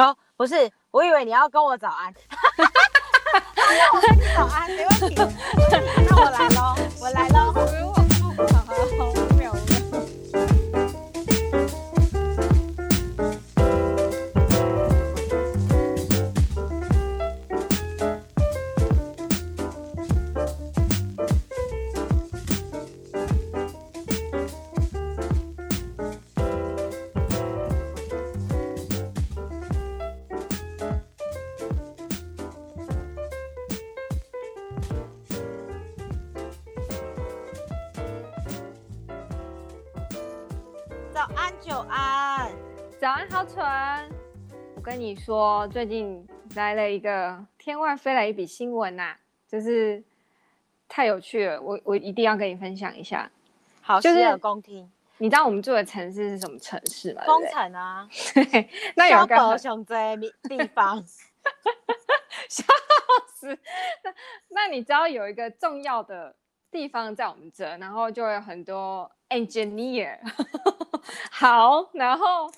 哦，不是，我以为你要跟我早安。那我跟你早安，没问题。那我来喽，我来喽。跟你说，最近来了一个天外飞来一笔新闻呐、啊，就是太有趣了，我我一定要跟你分享一下。好，就是恭听。你知道我们住的城市是什么城市吗？丰城啊。对，那有个熊在地方，笑死。那那你知道有一个重要的地方在我们这，然后就有很多 engineer。好，然后。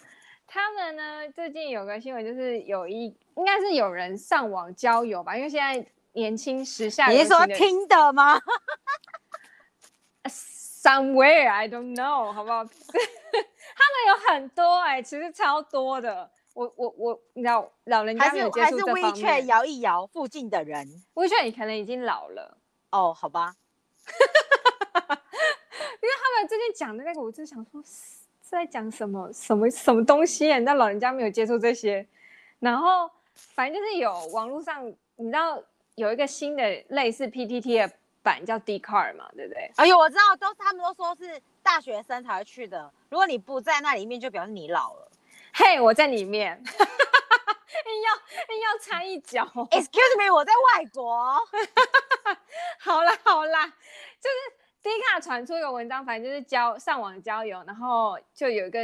最近有个新闻，就是有一应该是有人上网交友吧，因为现在年轻时下，你是说听的吗？Somewhere I don't know，好不好？他们有很多哎、欸，其实超多的。我我我，你知道老人家没有接触这方面，还是 WeChat 摇一摇附近的人，WeChat 你可能已经老了哦，好吧。因为他们最近讲的那个，我就想说。在讲什么什么什么东西？你知道老人家没有接触这些，然后反正就是有网络上，你知道有一个新的类似 PTT 的版叫 Dcard 嘛，对不对？哎呦，我知道，都是他们都说是大学生才会去的。如果你不在那里面，就表示你老了。嘿，我在里面，硬要硬要插一脚。Excuse me，我在外国。好啦好啦，就是。迪卡传出一个文章，反正就是交上网交友，然后就有一个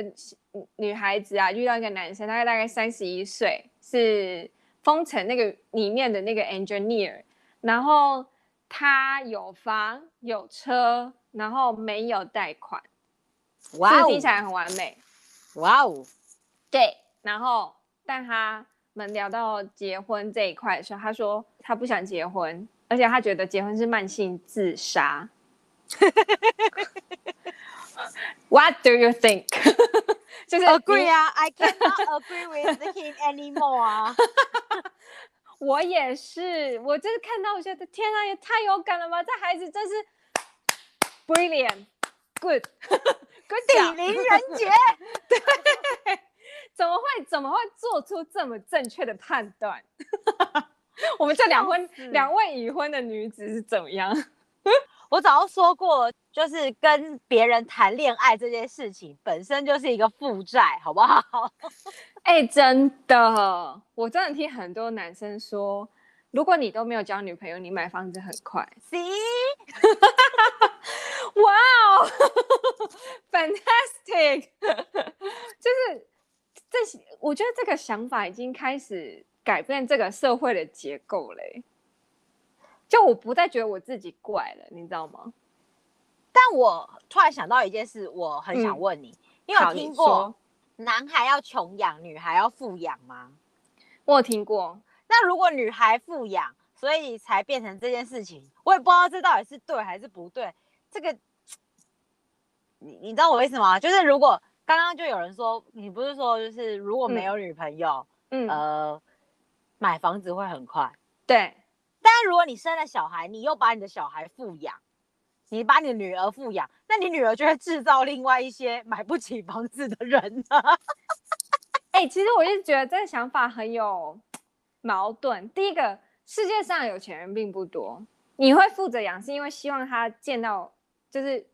女孩子啊，遇到一个男生，大概大概三十一岁，是封城那个里面的那个 engineer，然后他有房有车，然后没有贷款，哇，听起来很完美，哇哦，对，然后但他们聊到结婚这一块的时候，他说他不想结婚，而且他觉得结婚是慢性自杀。What do you think？就是 agree 啊，I cannot agree with him anymore 啊。我也是，我就是看到我觉得天啊，也太有感了吧！这孩子真是 brilliant，good，good，地灵人杰。对，怎么会怎么会做出这么正确的判断？我们这两婚两位已婚的女子是怎么样？我早就说过，就是跟别人谈恋爱这件事情本身就是一个负债，好不好？哎、欸，真的，我真的听很多男生说，如果你都没有交女朋友，你买房子很快。See？哇哦，fantastic！就是这些，我觉得这个想法已经开始改变这个社会的结构嘞。就我不再觉得我自己怪了，你知道吗？但我突然想到一件事，我很想问你，嗯、你有听过男孩要穷养，女孩要富养吗？我有听过。那如果女孩富养，所以才变成这件事情，我也不知道这到底是对还是不对。这个，你你知道我为什么？就是如果刚刚就有人说，你不是说就是如果没有女朋友，嗯，呃，买房子会很快，对。但如果你生了小孩，你又把你的小孩富养，你把你的女儿富养，那你女儿就会制造另外一些买不起房子的人呢？哎、欸，其实我一直觉得这个想法很有矛盾。第一个，世界上有钱人并不多，你会负责养，是因为希望他见到就是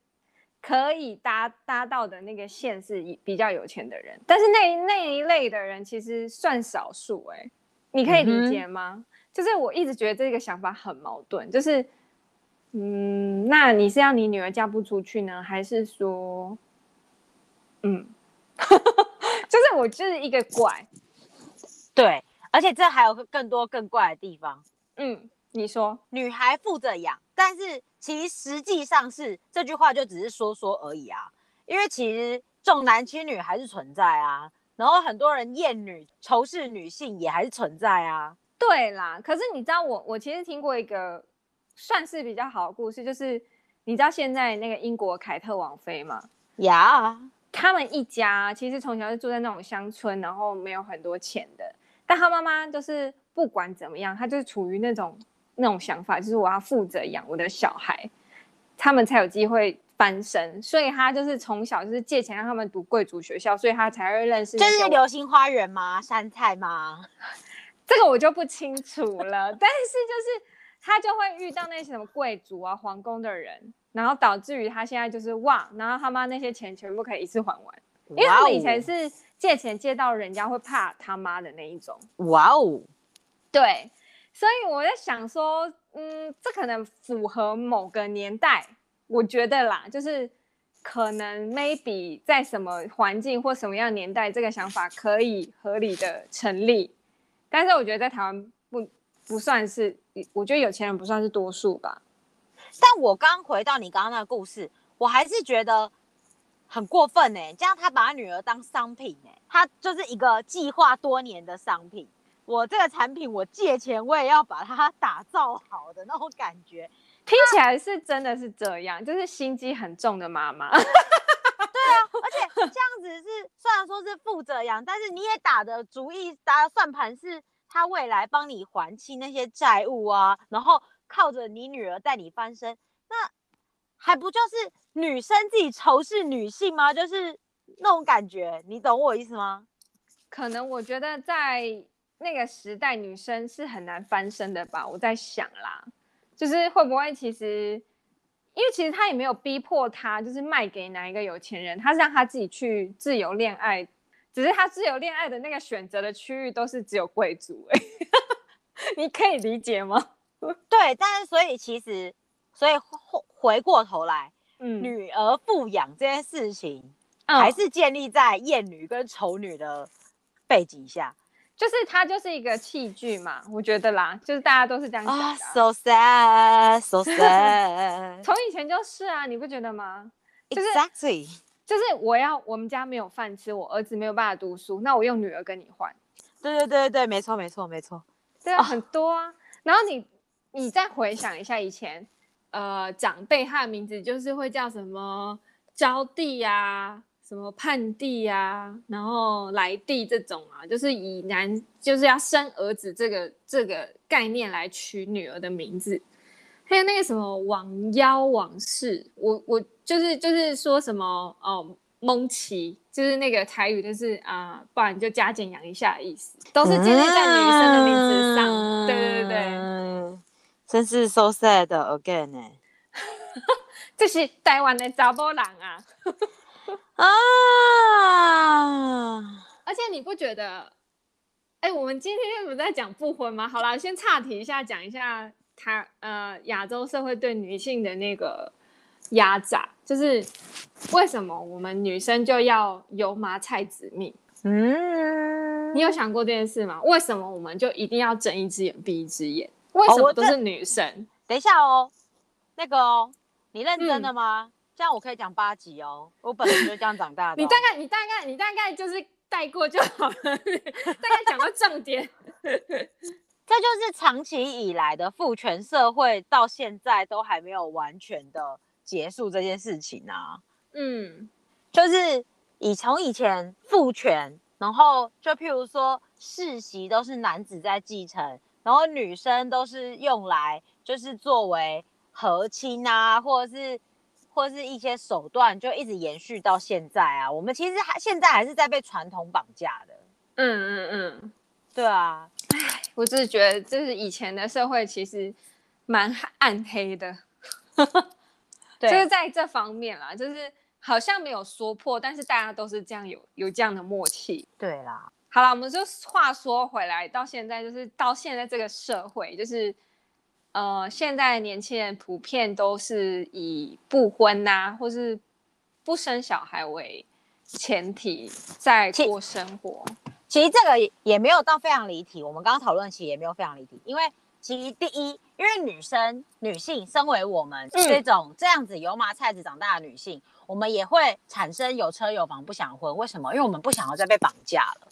可以搭搭到的那个线是比较有钱的人，但是那那一类的人其实算少数。哎，你可以理解吗？嗯就是我一直觉得这个想法很矛盾，就是，嗯，那你是要你女儿嫁不出去呢，还是说，嗯，就是我就是一个怪，对，而且这还有更多更怪的地方，嗯，你说女孩负责养，但是其实实际上是这句话就只是说说而已啊，因为其实重男轻女还是存在啊，然后很多人厌女、仇视女性也还是存在啊。对啦，可是你知道我我其实听过一个算是比较好的故事，就是你知道现在那个英国凯特王妃吗？呀.他们一家其实从小就住在那种乡村，然后没有很多钱的，但他妈妈就是不管怎么样，她就是处于那种那种想法，就是我要负责养我的小孩，他们才有机会。翻身，所以他就是从小就是借钱让他们读贵族学校，所以他才会认识。这是流星花园吗？杉菜吗？这个我就不清楚了。但是就是他就会遇到那些什么贵族啊、皇宫的人，然后导致于他现在就是哇，然后他妈那些钱全部可以一次还完，因为他们以前是借钱借到人家会怕他妈的那一种。哇哦，对，所以我在想说，嗯，这可能符合某个年代。我觉得啦，就是可能 maybe 在什么环境或什么样年代，这个想法可以合理的成立。但是我觉得在台湾不不算是，我觉得有钱人不算是多数吧。但我刚回到你刚刚那个故事，我还是觉得很过分呢、欸。这样他把他女儿当商品呢、欸，他就是一个计划多年的商品。我这个产品，我借钱我也要把它 打造好的那种感觉。听起来是真的是这样，就是心机很重的妈妈。这样子是虽然说是负责养，但是你也打的主意、打的算盘是他未来帮你还清那些债务啊，然后靠着你女儿带你翻身，那还不就是女生自己仇视女性吗？就是那种感觉，你懂我意思吗？可能我觉得在那个时代，女生是很难翻身的吧，我在想啦。就是会不会其实，因为其实他也没有逼迫他，就是卖给哪一个有钱人，他是让他自己去自由恋爱，只是他自由恋爱的那个选择的区域都是只有贵族哎，你可以理解吗？对，但是所以其实，所以回回过头来，嗯，女儿富养这件事情，还是建立在厌女跟丑女的背景下。就是它就是一个器具嘛，我觉得啦，就是大家都是这样想的。So sad, so sad。从以前就是啊，你不觉得吗？Exactly。就是我要我们家没有饭吃，我儿子没有办法读书，那我用女儿跟你换。对对对对，没错没错没错。对啊，很多啊。然后你你再回想一下以前，呃，长辈他的名字就是会叫什么招娣呀。什么盼弟啊，然后来弟这种啊，就是以男就是要生儿子这个这个概念来取女儿的名字，还有那个什么王妖王氏，我我就是就是说什么哦蒙奇，就是那个台语就是啊、呃，不然就加减养一下的意思，都是建立在女生的名字上。嗯、对对对对，真是 so sad again 呢，这是台湾的查某人啊。啊！而且你不觉得？哎，我们今天又不在讲不婚吗？好啦，先岔题一下，讲一下他呃亚洲社会对女性的那个压榨，就是为什么我们女生就要油麻菜籽蜜？嗯，你有想过这件事吗？为什么我们就一定要睁一只眼闭一只眼？为什么都是女生？哦、等一下哦，那个哦，你认真的吗？嗯这样我可以讲八集哦，我本来就这样长大的、哦。你大概，你大概，你大概就是带过就好了，大概讲到重点。这就是长期以来的父权社会，到现在都还没有完全的结束这件事情啊。嗯，就是以从以前父权，然后就譬如说世袭都是男子在继承，然后女生都是用来就是作为和亲啊，或者是。或是一些手段，就一直延续到现在啊。我们其实还现在还是在被传统绑架的。嗯嗯嗯，对啊。唉，我只是觉得，就是以前的社会其实蛮暗黑的。对，就是在这方面啦，就是好像没有说破，但是大家都是这样有有这样的默契。对啦。好了，我们就话说回来，到现在就是到现在这个社会，就是。呃，现在年轻人普遍都是以不婚呐、啊，或是不生小孩为前提在过生活。其，其实这个也没有到非常离题，我们刚刚讨论其实也没有非常离题，因为其实第一，因为女生女性身为我们这种这样子油麻菜籽长大的女性，嗯、我们也会产生有车有房不想婚。为什么？因为我们不想要再被绑架了。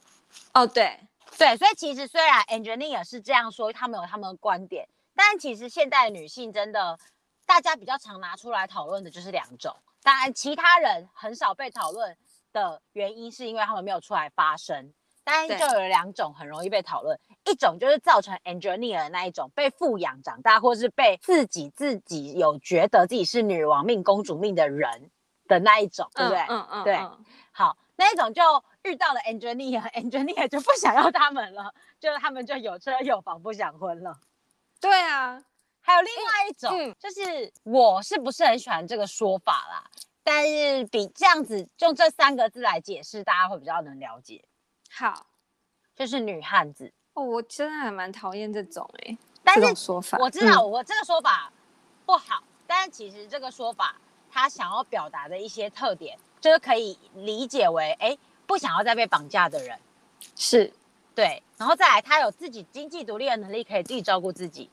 哦，对对，所以其实虽然 Angelina 是这样说，他们有他们的观点，但其实现代女性真的，大家比较常拿出来讨论的就是两种。当然，其他人很少被讨论的原因，是因为他们没有出来发声。但就有两种很容易被讨论，一种就是造成 engineer 的那一种被富养长大，或是被自己自己有觉得自己是女王命、公主命的人的那一种，对不对？嗯嗯，嗯，对。好，那一种就遇到了 engineer，engineer 就不想要他们了，就是他们就有车有房不想婚了。对啊，还有另外一种，嗯、就是我是不是很喜欢这个说法啦？但是比这样子用这三个字来解释，大家会比较能了解。好，就是女汉子哦，我真的还蛮讨厌这种哎、欸，但是说法我知道我这个说法不好，嗯、但是其实这个说法他想要表达的一些特点，就是可以理解为哎，不想要再被绑架的人，是对，然后再来他有自己经济独立的能力，可以自己照顾自己，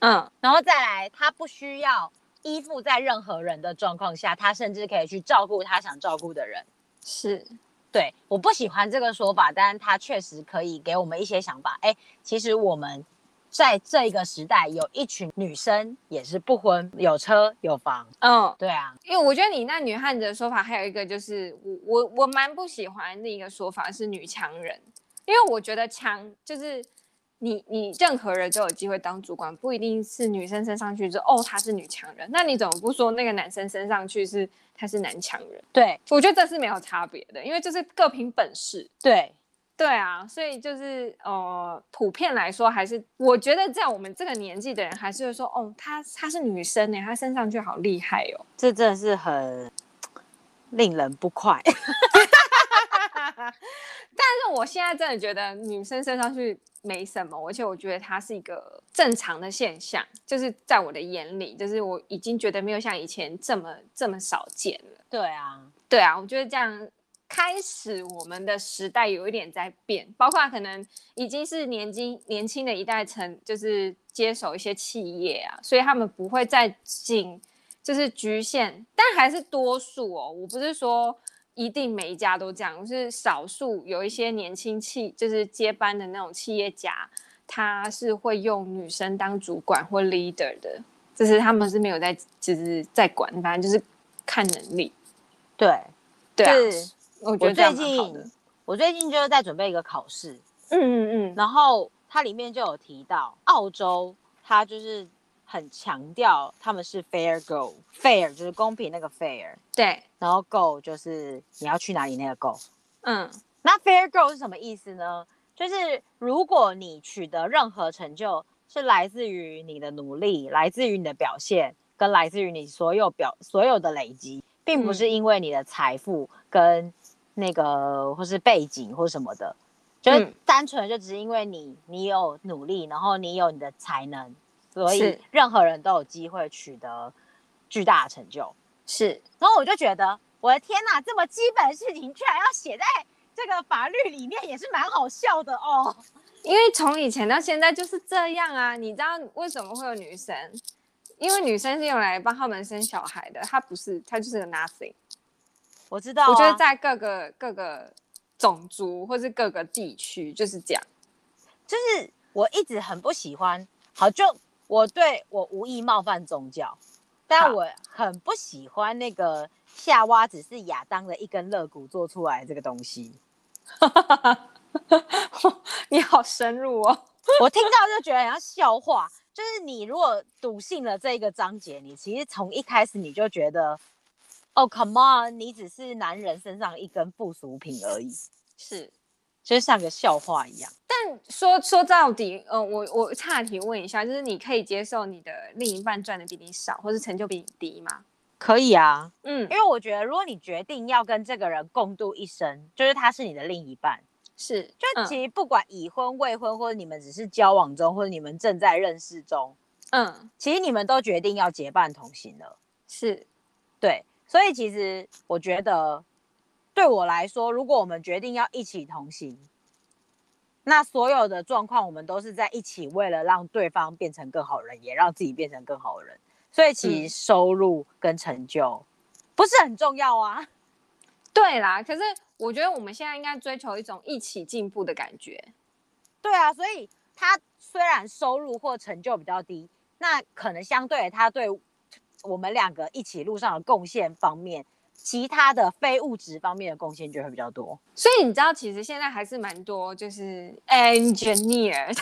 嗯，然后再来他不需要依附在任何人的状况下，他甚至可以去照顾他想照顾的人，是。对，我不喜欢这个说法，但是它确实可以给我们一些想法。哎，其实我们在这个时代有一群女生也是不婚，有车有房。嗯，对啊，因为我觉得你那女汉子的说法还有一个就是，我我我蛮不喜欢另一个说法是女强人，因为我觉得强就是。你你任何人都有机会当主管，不一定是女生升上去之后，哦，她是女强人。那你怎么不说那个男生升上去是他是男强人？对，我觉得这是没有差别的，因为就是各凭本事。对，对啊，所以就是呃，普遍来说，还是我觉得在我们这个年纪的人，还是会说，哦，她她是女生呢，她升上去好厉害哦。这真的是很令人不快。但是我现在真的觉得女生升上去没什么，而且我觉得它是一个正常的现象，就是在我的眼里，就是我已经觉得没有像以前这么这么少见了。对啊，对啊，我觉得这样开始我们的时代有一点在变，包括可能已经是年轻年轻的一代层，就是接手一些企业啊，所以他们不会再仅就是局限，但还是多数哦，我不是说。一定每一家都这样，是少数有一些年轻企，就是接班的那种企业家，他是会用女生当主管或 leader 的，就是他们是没有在，就是在管，反正就是看能力。对，对啊，我觉得最近我最近就是在准备一个考试，嗯嗯嗯，然后它里面就有提到澳洲，它就是。很强调他们是 fair go，fair 就是公平那个 fair，对，然后 go 就是你要去哪里那个 go，嗯，那 fair go 是什么意思呢？就是如果你取得任何成就是来自于你的努力，来自于你的表现，跟来自于你所有表所有的累积，并不是因为你的财富跟那个或是背景或什么的，就是单纯就只是因为你你有努力，然后你有你的才能。所以任何人都有机会取得巨大的成就，是。然后我就觉得，我的天哪，这么基本的事情居然要写在这个法律里面，也是蛮好笑的哦。因为从以前到现在就是这样啊。你知道为什么会有女生？因为女生是用来帮他们生小孩的，她不是，她就是个 nothing。我知道啊。我觉得在各个各个种族或是各个地区就是这样。就是我一直很不喜欢，好就。我对我无意冒犯宗教，但我很不喜欢那个夏娃只是亚当的一根肋骨做出来的这个东西。你好深入哦！我听到就觉得很像笑话。就是你如果笃信了这一个章节，你其实从一开始你就觉得，哦，come on，你只是男人身上一根附属品而已。是。就像个笑话一样，但说说到底，呃，我我岔题问一下，就是你可以接受你的另一半赚的比你少，或是成就比你低吗？可以啊，嗯，因为我觉得，如果你决定要跟这个人共度一生，就是他是你的另一半，是，就其实不管已婚未婚，或者你们只是交往中，或者你们正在认识中，嗯，其实你们都决定要结伴同行了，是，对，所以其实我觉得。对我来说，如果我们决定要一起同行，那所有的状况我们都是在一起，为了让对方变成更好的人，也让自己变成更好的人。所以其实收入跟成就不是很重要啊。对啦，可是我觉得我们现在应该追求一种一起进步的感觉。对啊，所以他虽然收入或成就比较低，那可能相对他对我们两个一起路上的贡献方面，其他的非物质方面的贡献就会比较多。所以你知道，其实现在还是蛮多就是 engineer，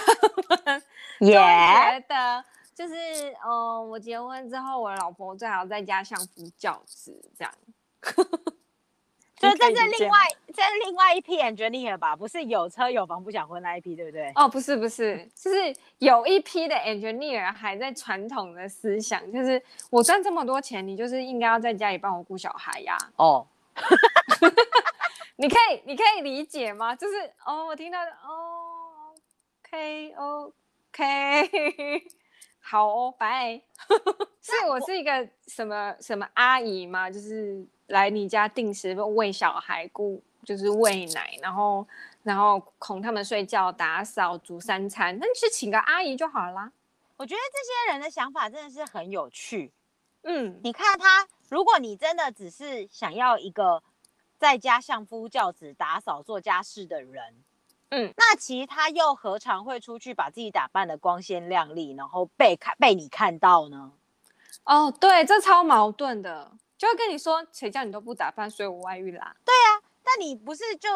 也 Yeah. 觉得就是嗯、呃，我结婚之后，我的老婆最好在家相夫教子这样。所以这是另外，这是另外一批 engineer 吧？不是有车有房不想婚那一批，对不对？哦，不是不是，就是有一批的 engineer 还在传统的思想，就是我赚这么多钱，你就是应该要在家里帮我顾小孩呀。哦 你可以你可以理解吗？就是哦，我听到哦，OK OK，好哦，拜。是我是一个什么什么阿姨吗？就是。来你家定时喂小孩、顾就是喂奶，然后然后哄他们睡觉、打扫、煮三餐，那你去请个阿姨就好了。我觉得这些人的想法真的是很有趣。嗯，你看他，如果你真的只是想要一个在家相夫教子、打扫做家事的人，嗯，那其实他又何尝会出去把自己打扮的光鲜亮丽，然后被看被你看到呢？哦，对，这超矛盾的。就会跟你说，谁叫你都不打扮，所以我外遇啦。对啊，但你不是就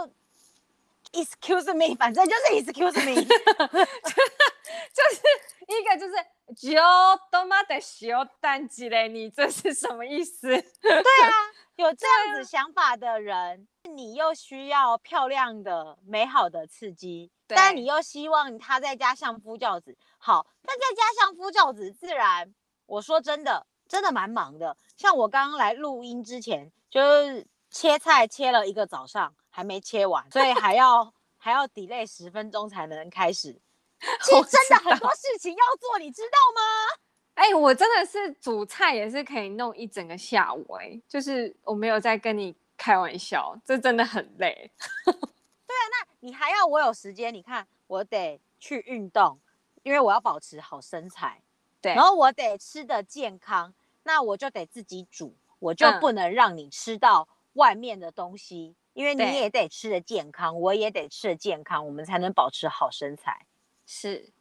excuse me，反正就是 excuse me，就是一个就是就都妈的小蛋鸡嘞，你这是什么意思？对啊，有这样子想法的人，啊、你又需要漂亮的、美好的刺激，但你又希望他在家相夫教子。好，那在家相夫教子，自然我说真的。真的蛮忙的，像我刚刚来录音之前，就是切菜切了一个早上，还没切完，所以还要还要 delay 十分钟才能开始。其实真的很多事情要做，你知道吗？哎、欸，我真的是煮菜也是可以弄一整个下午、欸，哎，就是我没有在跟你开玩笑，这真的很累。对啊，那你还要我有时间？你看，我得去运动，因为我要保持好身材。对然后我得吃的健康，那我就得自己煮，我就不能让你吃到外面的东西，嗯、因为你也得吃的健康，我也得吃的健康，我们才能保持好身材。是，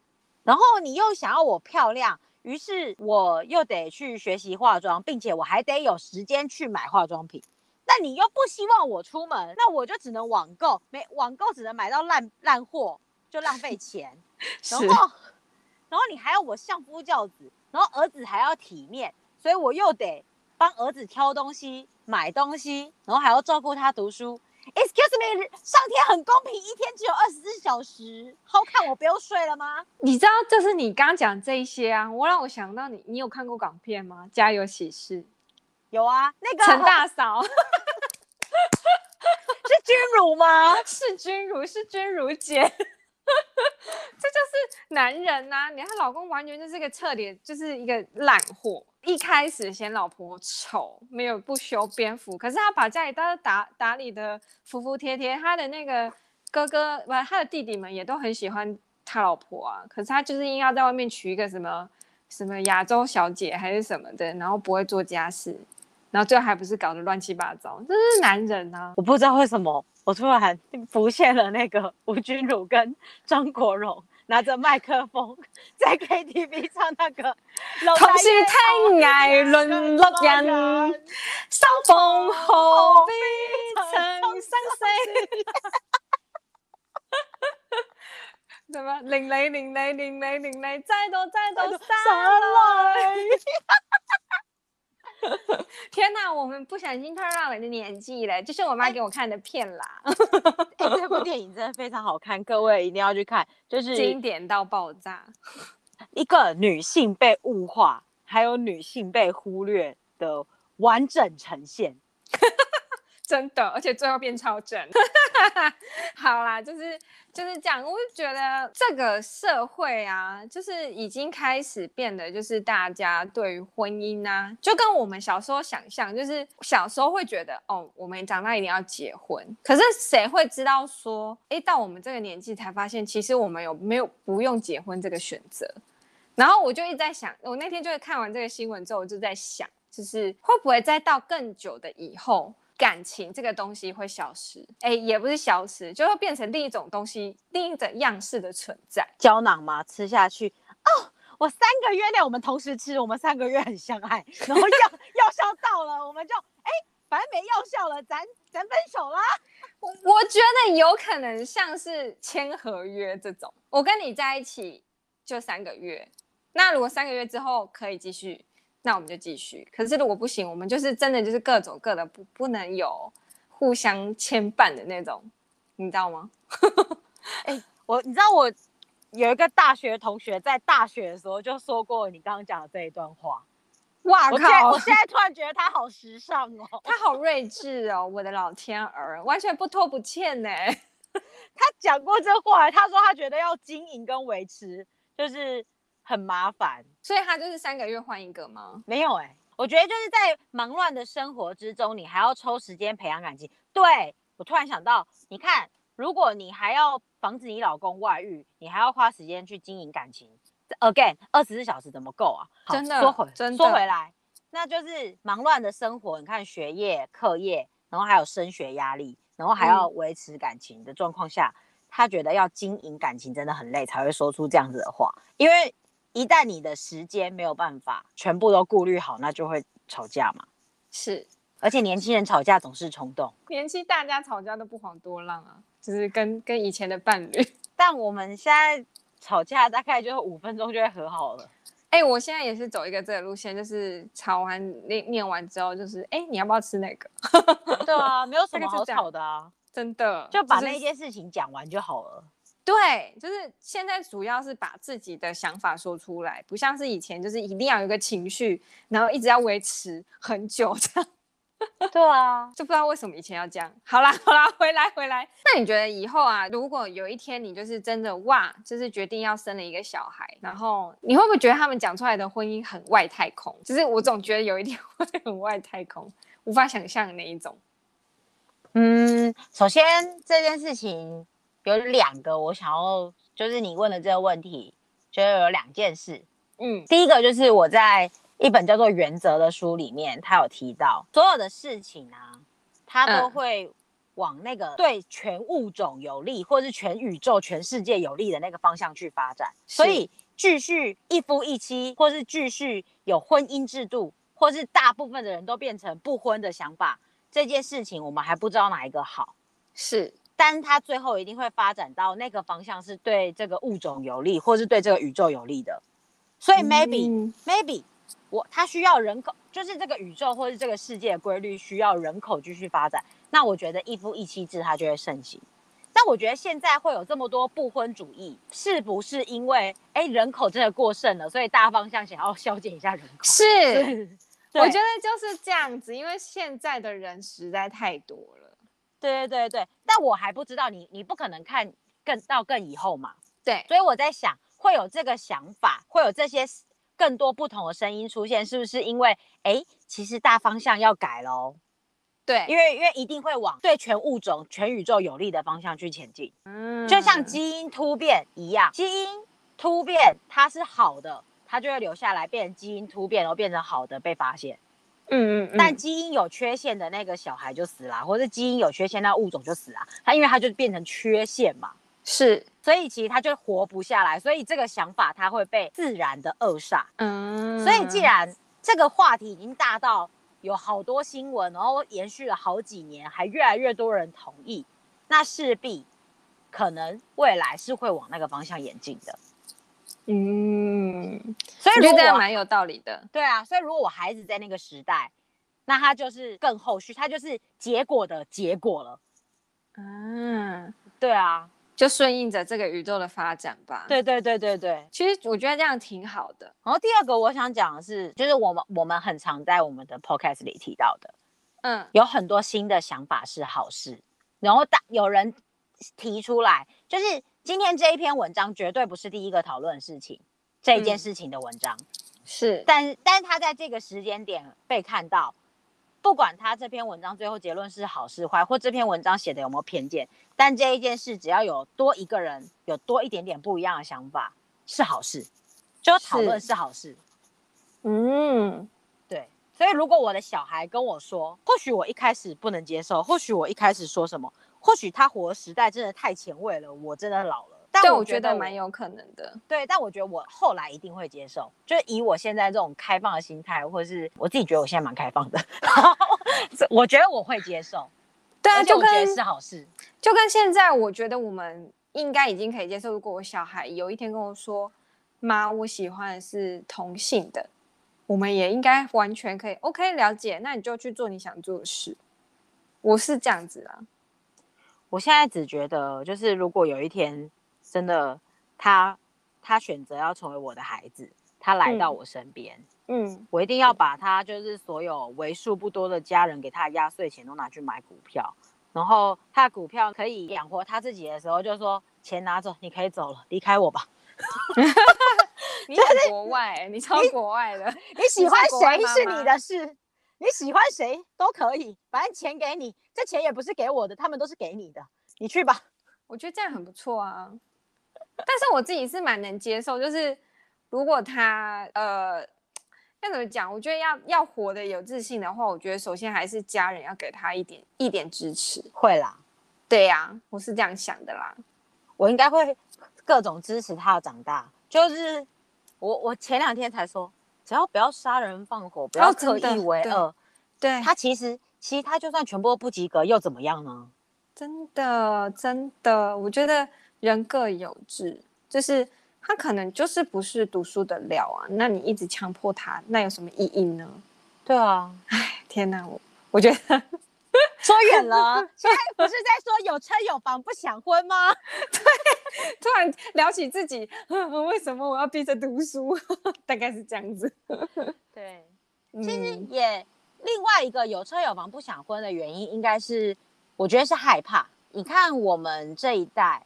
然后你又想要我漂亮，于是我又得去学习化妆，并且我还得有时间去买化妆品。那你又不希望我出门，那我就只能网购，没网购只能买到烂烂货，就浪费钱。是然后。然后你还要我相夫教子，然后儿子还要体面，所以我又得帮儿子挑东西、买东西，然后还要照顾他读书。Excuse me，上天很公平，一天只有二十四小时，好看我不用睡了吗？你知道，就是你刚刚讲这一些啊，我让我想到你，你有看过港片吗？家有喜事，有啊，那个陈大嫂 是君如吗？是君如，是君如姐。这就是男人呐、啊！你看，老公完全就是个彻底，就是一个烂货。一开始嫌老婆丑，没有不修边幅，可是他把家里都打打理的服服帖帖。他的那个哥哥不，他的弟弟们也都很喜欢他老婆啊。可是他就是硬要在外面娶一个什么什么亚洲小姐还是什么的，然后不会做家事，然后最后还不是搞得乱七八糟。这是男人啊！我不知道为什么。我突然 浮现了那个吴君如跟张国荣拿着麦克风在 KTV 唱那个《同是天涯沦落人》，相逢何必曾相识。什么？令你令你令你令你再度再度洒泪。天哪，我们不小心透露了你的年纪了，这是我妈给我看的片啦。哎欸、这部电影真的非常好看，各位一定要去看，就是经典到爆炸。一个女性被物化，还有女性被忽略的完整呈现。真的，而且最后变超正。好啦，就是就是这样。我就觉得这个社会啊，就是已经开始变得，就是大家对于婚姻啊，就跟我们小时候想象，就是小时候会觉得，哦，我们长大一定要结婚。可是谁会知道说，哎，到我们这个年纪才发现，其实我们有没有不用结婚这个选择？然后我就一直在想，我那天就是看完这个新闻之后，我就在想。就是会不会再到更久的以后，感情这个东西会消失？哎，也不是消失，就会变成另一种东西，另一种样式的存在。胶囊嘛，吃下去哦。我三个月内我们同时吃，我们三个月很相爱，然后药 药效到了，我们就哎，反正没药效了，咱咱分手啦。我我觉得有可能像是签合约这种，我跟你在一起就三个月，那如果三个月之后可以继续，那我们就继续。可是如果不行，我们就是真的就是各走各的，不不能有互相牵绊的那种，你知道吗？哎，我你知道我。有一个大学同学在大学的时候就说过你刚刚讲的这一段话，哇靠！我！我现在突然觉得他好时尚哦，他好睿智哦，我的老天儿，完全不拖不欠呢。他讲过这话，他说他觉得要经营跟维持就是很麻烦，所以他就是三个月换一个吗？没有哎、欸，我觉得就是在忙乱的生活之中，你还要抽时间培养感情。对，我突然想到，你看。如果你还要防止你老公外遇，你还要花时间去经营感情，again，二十四小时怎么够啊？真的，说回真的说回来，那就是忙乱的生活。你看学业、课业，然后还有升学压力，然后还要维持感情的状况下，嗯、他觉得要经营感情真的很累，才会说出这样子的话。因为一旦你的时间没有办法全部都顾虑好，那就会吵架嘛。是。而且年轻人吵架总是冲动，年轻大家吵架都不遑多让啊，就是跟跟以前的伴侣。但我们现在吵架大概就五分钟就会和好了。哎、欸，我现在也是走一个这个路线，就是吵完念念完之后，就是哎、欸，你要不要吃那个？对啊，没有什么好吵的啊，真的，就把那件事情讲完就好了。对，就是现在主要是把自己的想法说出来，不像是以前，就是一定要有一个情绪，然后一直要维持很久这样。对啊，就不知道为什么以前要这样。好啦好啦，回来回来。那你觉得以后啊，如果有一天你就是真的哇，就是决定要生了一个小孩，然后你会不会觉得他们讲出来的婚姻很外太空？就是我总觉得有一天会很外太空，无法想象的那一种。嗯，首先这件事情有两个，我想要就是你问的这个问题，就有两件事。嗯，第一个就是我在。一本叫做《原则》的书里面，他有提到所有的事情啊，他都会往那个对全物种有利，或是全宇宙、全世界有利的那个方向去发展。所以，继续一夫一妻，或是继续有婚姻制度，或是大部分的人都变成不婚的想法，这件事情我们还不知道哪一个好。是，但他最后一定会发展到那个方向是对这个物种有利，或是对这个宇宙有利的。所以嗯。Maybe, 我它需要人口，就是这个宇宙或是这个世界的规律需要人口继续发展。那我觉得一夫一妻制它就会盛行。但我觉得现在会有这么多不婚主义，是不是因为哎人口真的过剩了，所以大方向想要削减一下人口？是，我觉得就是这样子，因为现在的人实在太多了。对对对对，但我还不知道你，你不可能看更到更以后嘛。对，所以我在想，会有这个想法，会有这些。更多不同的声音出现，是不是因为哎，其实大方向要改喽？对，因为因为一定会往对全物种、全宇宙有利的方向去前进。嗯，就像基因突变一样，基因突变它是好的，它就会留下来，变成基因突变，然后变成好的被发现。嗯，嗯嗯。但基因有缺陷的那个小孩就死了，或者基因有缺陷那物种就死了，它因为它就变成缺陷嘛。是，所以其实他就活不下来，所以这个想法他会被自然的扼杀。嗯，所以既然这个话题已经大到有好多新闻，然后延续了好几年，还越来越多人同意，那势必可能未来是会往那个方向演进的。嗯，所以我觉得这样蛮有道理的。对啊，所以如果我孩子在那个时代，那他就是更后续，他就是结果的结果了。嗯，对啊。就顺应着这个宇宙的发展吧。对对对对对，其实我觉得这样挺好的。然后第二个我想讲的是，就是我们我们很常在我们的 podcast 里提到的，嗯，有很多新的想法是好事。然后大有人提出来，就是今天这一篇文章绝对不是第一个讨论的事情，这一件事情的文章、嗯、是，但但是他在这个时间点被看到。不管他这篇文章最后结论是好是坏，或这篇文章写的有没有偏见，但这一件事只要有多一个人有多一点点不一样的想法，是好事，就讨论是好事。嗯，对，所以如果我的小孩跟我说，或许我一开始不能接受，或许我一开始说什么，或许他活的时代真的太前卫了，我真的老了。但我觉得蛮有可能的，对，但我觉得我后来一定会接受，就以我现在这种开放的心态，或者是我自己觉得我现在蛮开放的，我觉得我会接受，对啊，就跟是好事，就跟现在我觉得我们应该已经可以接受，如果我小孩有一天跟我说，妈，我喜欢的是同性的，我们也应该完全可以 OK 了解，那你就去做你想做的事，我是这样子啊，我现在只觉得就是如果有一天。真的，他他选择要成为我的孩子，他来到我身边，嗯，嗯，我一定要把他就是所有为数不多的家人给他的压岁钱都拿去买股票，然后他的股票可以养活他自己的时候，就说钱拿走，你可以走了，离开我吧。你在国外，你超国外的，你喜欢谁是你的事，你喜欢谁都可以，反正钱给你，这钱也不是给我的，他们都是给你的，你去吧。我觉得这样很不错啊。但是我自己是蛮能接受，就是如果他呃要怎么讲，我觉得要要活得有自信的话，我觉得首先还是家人要给他一点一点支持。会啦，对呀、啊，我是这样想的啦。我应该会各种支持他要长大。就是我我前两天才说，只要不要杀人放火，不要特意为恶、哦，对，他其实其实他就算全部都不及格又怎么样呢？真的真的，我觉得。人各有志，就是他可能就是不是读书的料啊。那你一直强迫他，那有什么意义呢？对啊，哎，天哪，我我觉得说远了。现在不是在说有车有房不想婚吗？对，突然聊起自己，为什么我要逼着读书？大概是这样子。对，其实也、嗯、另外一个有车有房不想婚的原因，应该是我觉得是害怕。你看我们这一代。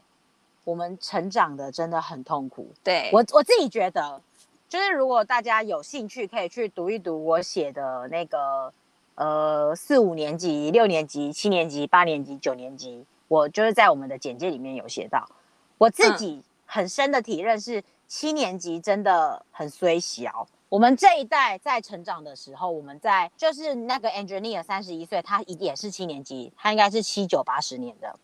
我们成长的真的很痛苦。对，我我自己觉得，就是如果大家有兴趣，可以去读一读我写的那个，呃，四五年级、六年级、七年级、八年级、九年级，我就是在我们的简介里面有写到，我自己很深的体认是，七年级真的很衰小。我们这一代在成长的时候，我们在就是那个 engineer 三十一岁，他也是七年级，他应该是七九八十年的。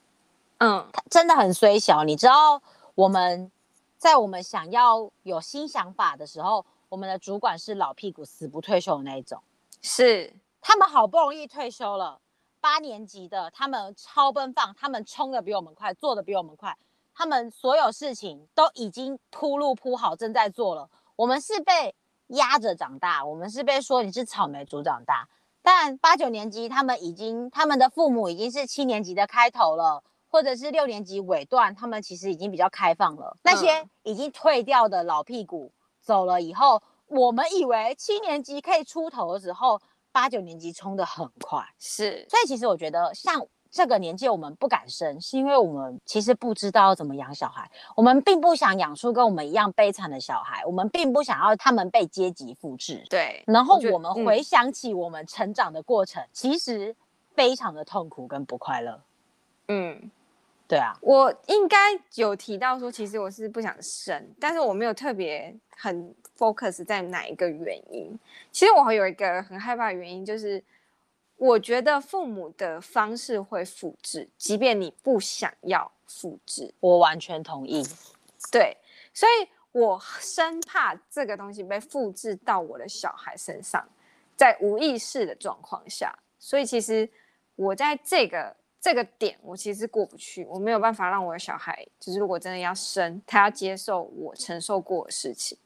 嗯，真的很衰小。你知道我们在我们想要有新想法的时候，我们的主管是老屁股，死不退休的那一种。是，他们好不容易退休了，八年级的他们超奔放，他们冲的比我们快，做的比我们快，他们所有事情都已经铺路铺好，正在做了。我们是被压着长大，我们是被说你是草莓族长大。但八九年级他们已经，他们的父母已经是七年级的开头了。或者是六年级尾段，他们其实已经比较开放了。那些已经退掉的老屁股走了以后，我们以为七年级可以出头的时候，八九年级冲得很快。是，所以其实我觉得，像这个年纪我们不敢生，是因为我们其实不知道怎么养小孩。我们并不想养出跟我们一样悲惨的小孩，我们并不想要他们被阶级复制。对。然后我们回想起我们成长的过程，嗯、其实非常的痛苦跟不快乐。嗯。对啊，我应该有提到说，其实我是不想生，但是我没有特别很 focus 在哪一个原因。其实我有一个很害怕的原因，就是我觉得父母的方式会复制，即便你不想要复制。我完全同意。对，所以我生怕这个东西被复制到我的小孩身上，在无意识的状况下，所以其实我在这个。这个点我其实过不去，我没有办法让我的小孩，就是如果真的要生，他要接受我承受过的事情，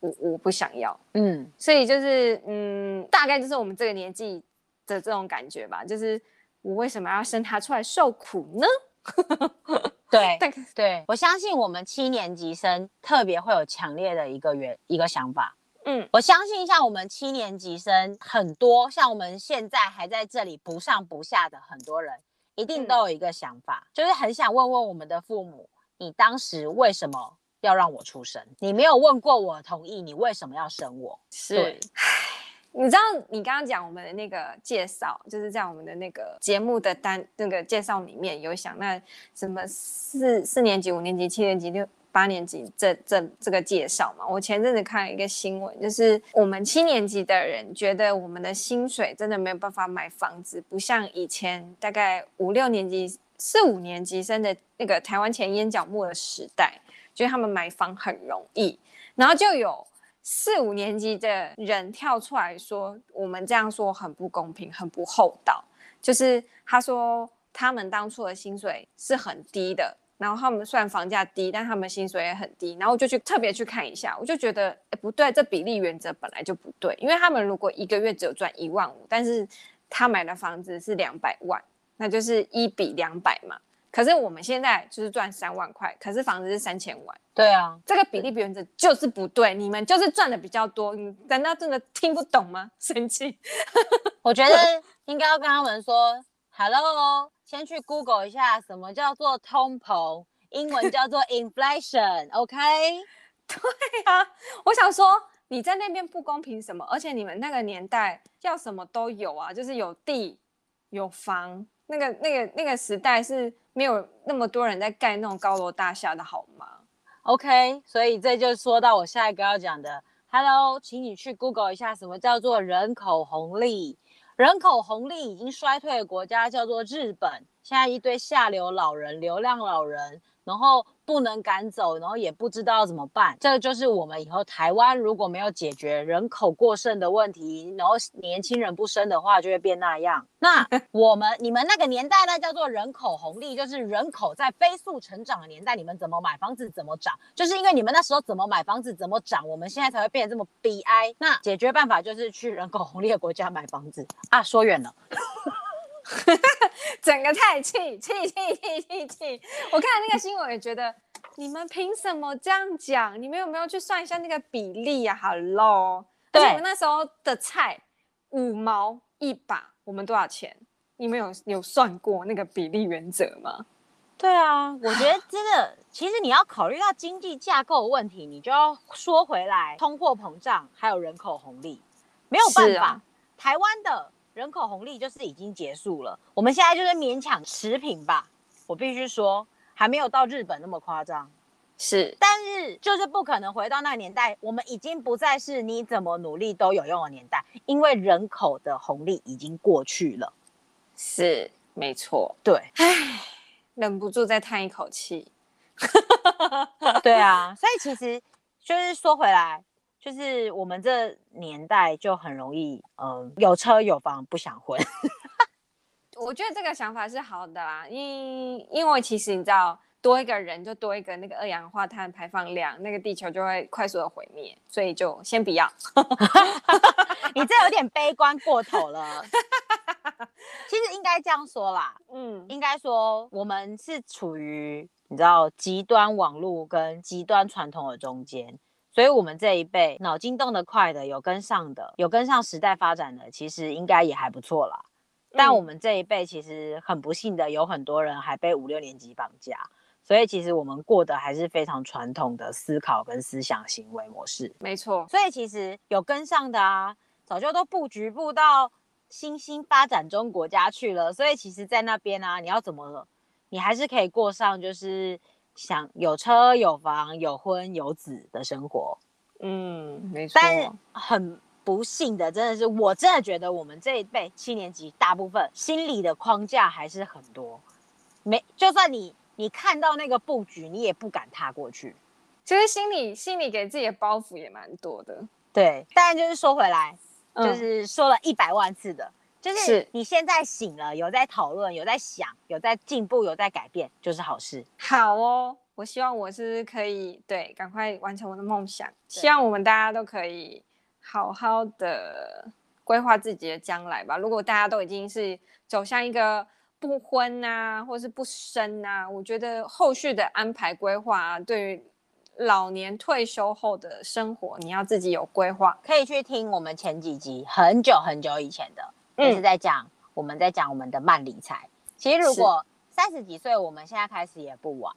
我我不想要，嗯，所以就是嗯，大概就是我们这个年纪的这种感觉吧，就是我为什么要生他出来受苦呢？对，对，我相信我们七年级生特别会有强烈的一个原一个想法，嗯，我相信像我们七年级生很多，像我们现在还在这里不上不下的很多人。一定都有一个想法，嗯，就是很想问问我们的父母，你当时为什么要让我出生？你没有问过我同意，你为什么要生我？是，对，你知道，你刚刚讲我们的那个介绍，就是在我们的那个节目的单那个介绍里面有想，那什么四四年级、五年级、七年级、六八年级这这这个介绍嘛。我前阵子看了一个新闻，就是我们七年级的人觉得我们的薪水真的没有办法买房子，不像以前大概五六年级、四五年级生的那个台湾前烟脚目的时代，觉得他们买房很容易，然后就有。四五年级的人跳出来说：“我们这样说很不公平，很不厚道。”就是他说他们当初的薪水是很低的，然后他们虽然房价低，但他们薪水也很低。然后我就去特别去看一下，我就觉得，哎，不对，这比例原则本来就不对。因为他们如果一个月只有赚一万五，但是他买的房子是两百万，那就是一比两百嘛。可是我们现在就是赚三万块，可是房子是三千万。对啊，这个比例原则就是不对，你们就是赚的比较多，你难道真的听不懂吗？生气。我觉得应该要跟他们说，Hello，先去 Google 一下什么叫做通膨，英文叫做 inflation，OK？Okay? 对啊，我想说你在那边不公平什么？而且你们那个年代要什么都有啊，就是有地有房，那个那个那个时代是。没有那么多人在盖那种高楼大厦的好吗？OK，所以这就说到我下一个要讲的。Hello，请你去 Google 一下什么叫做人口红利。人口红利已经衰退的国家叫做日本，现在一堆下流老人、流量老人，然后。不能赶走，然后也不知道怎么办。这个就是我们以后台湾如果没有解决人口过剩的问题，然后年轻人不生的话，就会变那样。那 我们你们那个年代呢，叫做人口红利，就是人口在飞速成长的年代，你们怎么买房子怎么涨，就是因为你们那时候怎么买房子怎么涨，我们现在才会变得这么悲哀。那解决办法就是去人口红利的国家买房子啊。说远了。整个太气气气气气气！我看那个新闻也觉得，你们凭什么这样讲？你们有没有去算一下那个比例啊？Hello，对，而且我们那时候的菜五毛一把，我们多少钱？你们有有算过那个比例原则吗？对啊，我觉得真的，其实你要考虑到经济架构的问题，你就要说回来，通货膨胀还有人口红利，没有办法，啊、台湾的。人口红利就是已经结束了，我们现在就是勉强持平吧。我必须说，还没有到日本那么夸张，是，但是就是不可能回到那个年代。我们已经不再是你怎么努力都有用的年代，因为人口的红利已经过去了。是，没错，对。唉，忍不住再叹一口气。对啊，所以其实就是说回来。就是我们这年代就很容易，嗯，有车有房不想婚。我觉得这个想法是好的啦，因因为其实你知道，多一个人就多一个那个二氧化碳排放量，那个地球就会快速的毁灭，所以就先不要。你这有点悲观过头了。其实应该这样说啦，嗯，应该说我们是处于你知道极端网络跟极端传统的中间。所以，我们这一辈脑筋动得快的，有跟上的，有跟上时代发展的，其实应该也还不错啦。但我们这一辈其实很不幸的，有很多人还被五六年级绑架。所以，其实我们过的还是非常传统的思考跟思想行为模式。没错。所以，其实有跟上的啊，早就都布局布到新兴发展中国家去了。所以，其实，在那边啊，你要怎么了，你还是可以过上就是。想有车有房有婚有子的生活，嗯，没错。但是很不幸的，真的是我真的觉得我们这一辈七年级大部分心理的框架还是很多，没就算你你看到那个布局，你也不敢踏过去。其实心里心里给自己的包袱也蛮多的。对，但就是说回来，嗯、就是说了一百万次的，就是你现在醒了，有在讨论，有在想，有在进步，有在改变，就是好事。好哦，我希望我是可以对赶快完成我的梦想。希望我们大家都可以好好的规划自己的将来吧。如果大家都已经是走向一个不婚啊，或是不生啊，我觉得后续的安排规划啊，对于老年退休后的生活，你要自己有规划。可以去听我们前几集，很久很久以前的。就是在讲、嗯，我们在讲我们的慢理财。其实如果三十几岁，我们现在开始也不晚。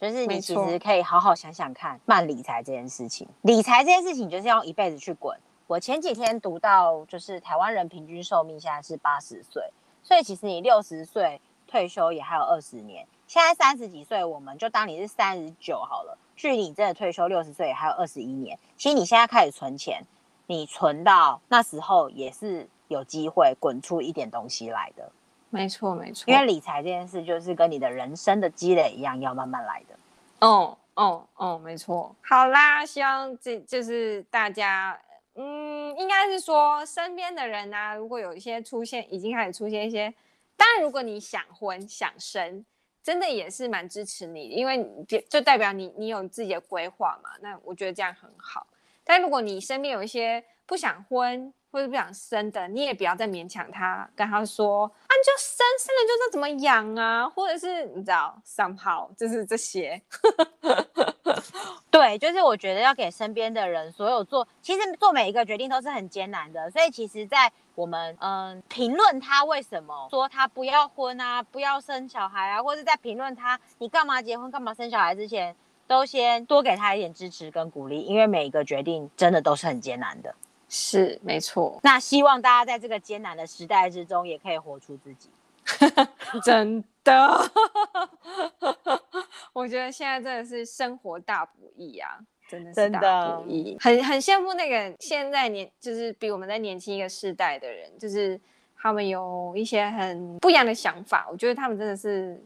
就是你其实可以好好想想看，慢理财这件事情。理财这件事情就是要一辈子去滚。我前几天读到，就是台湾人平均寿命现在是八十岁，所以其实你六十岁退休也还有二十年。现在三十几岁，我们就当你是三十九好了。距离你真的退休六十岁还有二十一年，其实你现在开始存钱，你存到那时候也是有机会滚出一点东西来的。没错，没错。因为理财这件事就是跟你的人生的积累一样，要慢慢来的。哦哦哦，没错。好啦，希望这就是大家，嗯，应该是说身边的人啊，如果有一些出现，已经开始出现一些。当然，如果你想婚想生，真的也是蛮支持你，因为就代表你你有自己的规划嘛。那我觉得这样很好。但如果你身边有一些不想婚或者不想生的，你也不要再勉强他，跟他说啊，你就生生了就知道怎么养啊，或者是你知道 somehow 就是这些。对，就是我觉得要给身边的人，所有做，其实做每一个决定都是很艰难的。所以其实，在我们嗯评论他为什么说他不要婚啊，不要生小孩啊，或者在评论他你干嘛结婚、干嘛生小孩之前，都先多给他一点支持跟鼓励，因为每一个决定真的都是很艰难的。是，没错。那希望大家在这个艰难的时代之中，也可以活出自己。真的。我觉得现在真的是生活大不易啊，真的是大不易，很很羡慕那个现在年就是比我们在年轻一个世代的人，就是他们有一些很不一样的想法。我觉得他们真的是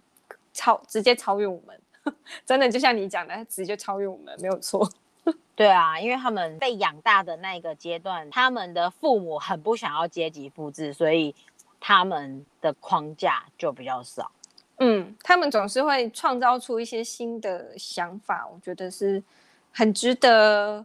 超直接超越我们，真的就像你讲的，直接超越我们，没有错。对啊，因为他们被养大的那个阶段，他们的父母很不想要阶级复制，所以他们的框架就比较少。嗯，他们总是会创造出一些新的想法，我觉得是很值得，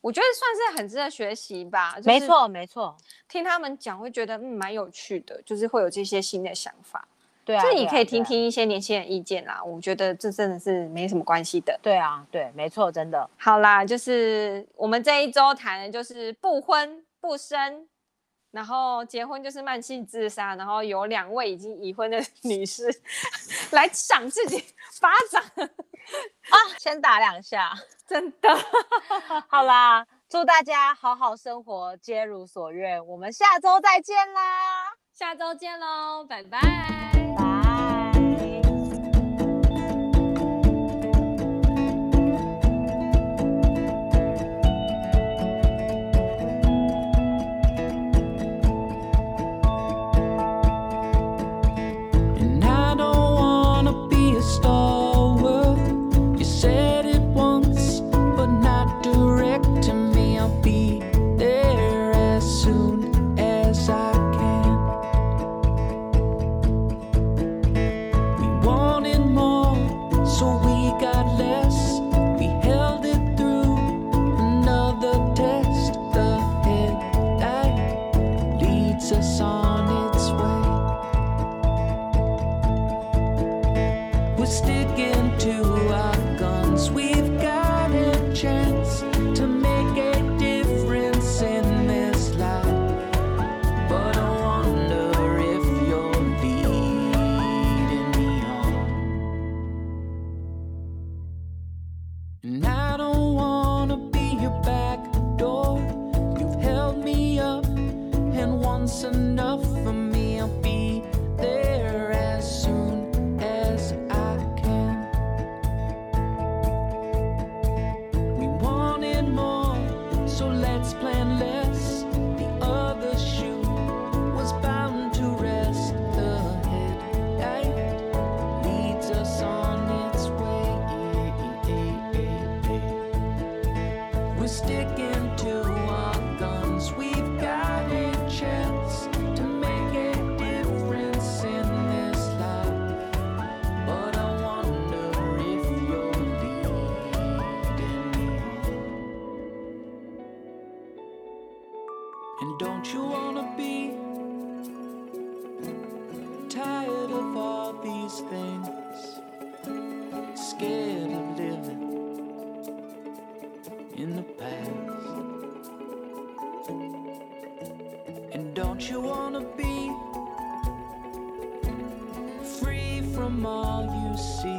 我觉得算是很值得学习吧。没错，没错，听他们讲会觉得嗯蛮有趣的，就是会有这些新的想法。对啊，这你可以听听一些年轻人意见啦，我觉得这真的是没什么关系的。对啊，对，没错，真的。好啦，就是我们这一周谈的就是不婚不生。然后结婚就是慢性自杀，然后有两位已经已婚的 女士来赏自己巴掌啊，先打两下，真的。好啦，祝大家好好生活，皆如所愿。我们下周再见啦，下周见喽，拜拜。stick into scared of living in the past. And don't you wanna be free from all you see?